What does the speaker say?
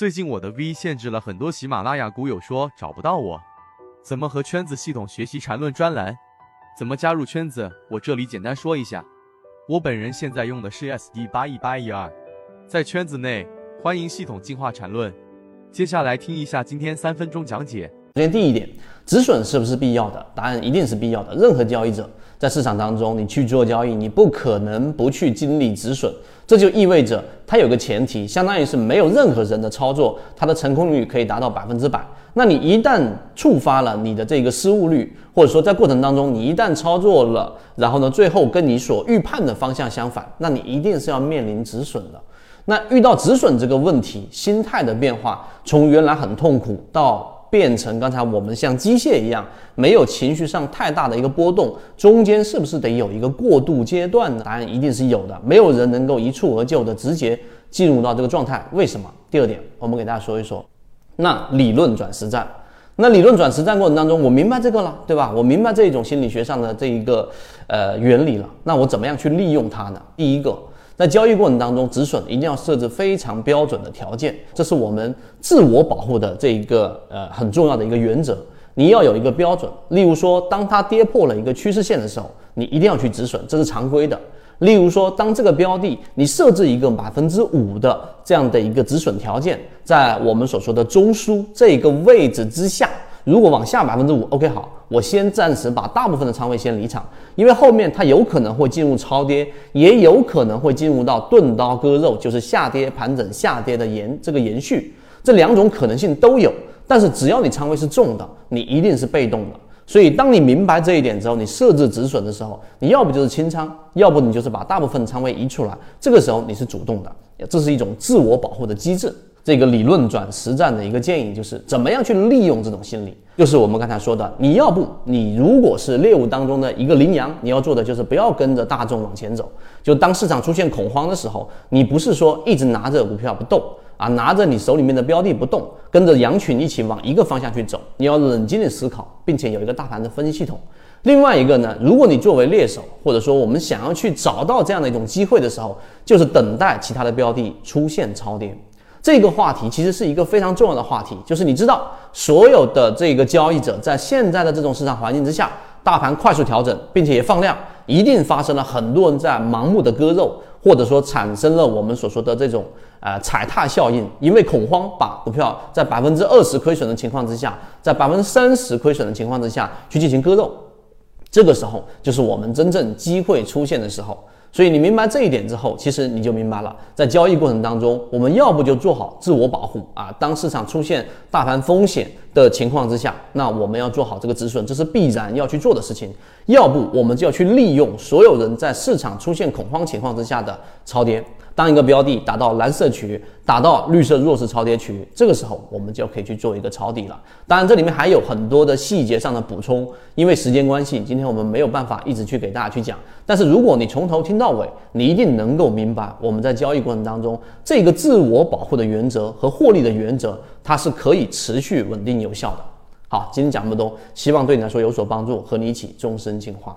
最近我的 V 限制了很多喜马拉雅股友说找不到我，怎么和圈子系统学习缠论专栏？怎么加入圈子？我这里简单说一下。我本人现在用的是 SD 八一八一二，在圈子内欢迎系统进化缠论。接下来听一下今天三分钟讲解。首先第一点，止损是不是必要的？答案一定是必要的。任何交易者在市场当中，你去做交易，你不可能不去经历止损。这就意味着它有个前提，相当于是没有任何人的操作，它的成功率可以达到百分之百。那你一旦触发了你的这个失误率，或者说在过程当中你一旦操作了，然后呢，最后跟你所预判的方向相反，那你一定是要面临止损的。那遇到止损这个问题，心态的变化，从原来很痛苦到。变成刚才我们像机械一样，没有情绪上太大的一个波动，中间是不是得有一个过渡阶段呢？答案一定是有的，没有人能够一蹴而就的直接进入到这个状态。为什么？第二点，我们给大家说一说，那理论转实战，那理论转实战过程当中，我明白这个了，对吧？我明白这一种心理学上的这一个呃原理了，那我怎么样去利用它呢？第一个。在交易过程当中，止损一定要设置非常标准的条件，这是我们自我保护的这一个呃很重要的一个原则。你要有一个标准，例如说，当它跌破了一个趋势线的时候，你一定要去止损，这是常规的。例如说，当这个标的你设置一个百分之五的这样的一个止损条件，在我们所说的中枢这个位置之下。如果往下百分之五，OK，好，我先暂时把大部分的仓位先离场，因为后面它有可能会进入超跌，也有可能会进入到钝刀割肉，就是下跌盘整下跌的延这个延续，这两种可能性都有。但是只要你仓位是重的，你一定是被动的。所以当你明白这一点之后，你设置止损的时候，你要不就是清仓，要不你就是把大部分仓位移出来，这个时候你是主动的，这是一种自我保护的机制。这个理论转实战的一个建议就是，怎么样去利用这种心理？就是我们刚才说的，你要不你如果是猎物当中的一个羚羊，你要做的就是不要跟着大众往前走。就当市场出现恐慌的时候，你不是说一直拿着股票不动啊，拿着你手里面的标的不动，跟着羊群一起往一个方向去走。你要冷静的思考，并且有一个大盘的分析系统。另外一个呢，如果你作为猎手，或者说我们想要去找到这样的一种机会的时候，就是等待其他的标的出现超跌。这个话题其实是一个非常重要的话题，就是你知道，所有的这个交易者在现在的这种市场环境之下，大盘快速调整，并且也放量，一定发生了很多人在盲目的割肉，或者说产生了我们所说的这种呃踩踏效应，因为恐慌把股票在百分之二十亏损的情况之下，在百分之三十亏损的情况之下去进行割肉，这个时候就是我们真正机会出现的时候。所以你明白这一点之后，其实你就明白了，在交易过程当中，我们要不就做好自我保护啊，当市场出现大盘风险的情况之下，那我们要做好这个止损，这是必然要去做的事情；要不我们就要去利用所有人在市场出现恐慌情况之下的超跌。当一个标的打到蓝色区，打到绿色弱势超跌区，这个时候我们就可以去做一个抄底了。当然，这里面还有很多的细节上的补充，因为时间关系，今天我们没有办法一直去给大家去讲。但是如果你从头听到尾，你一定能够明白我们在交易过程当中这个自我保护的原则和获利的原则，它是可以持续稳定有效的。好，今天讲这么多，希望对你来说有所帮助，和你一起终身进化。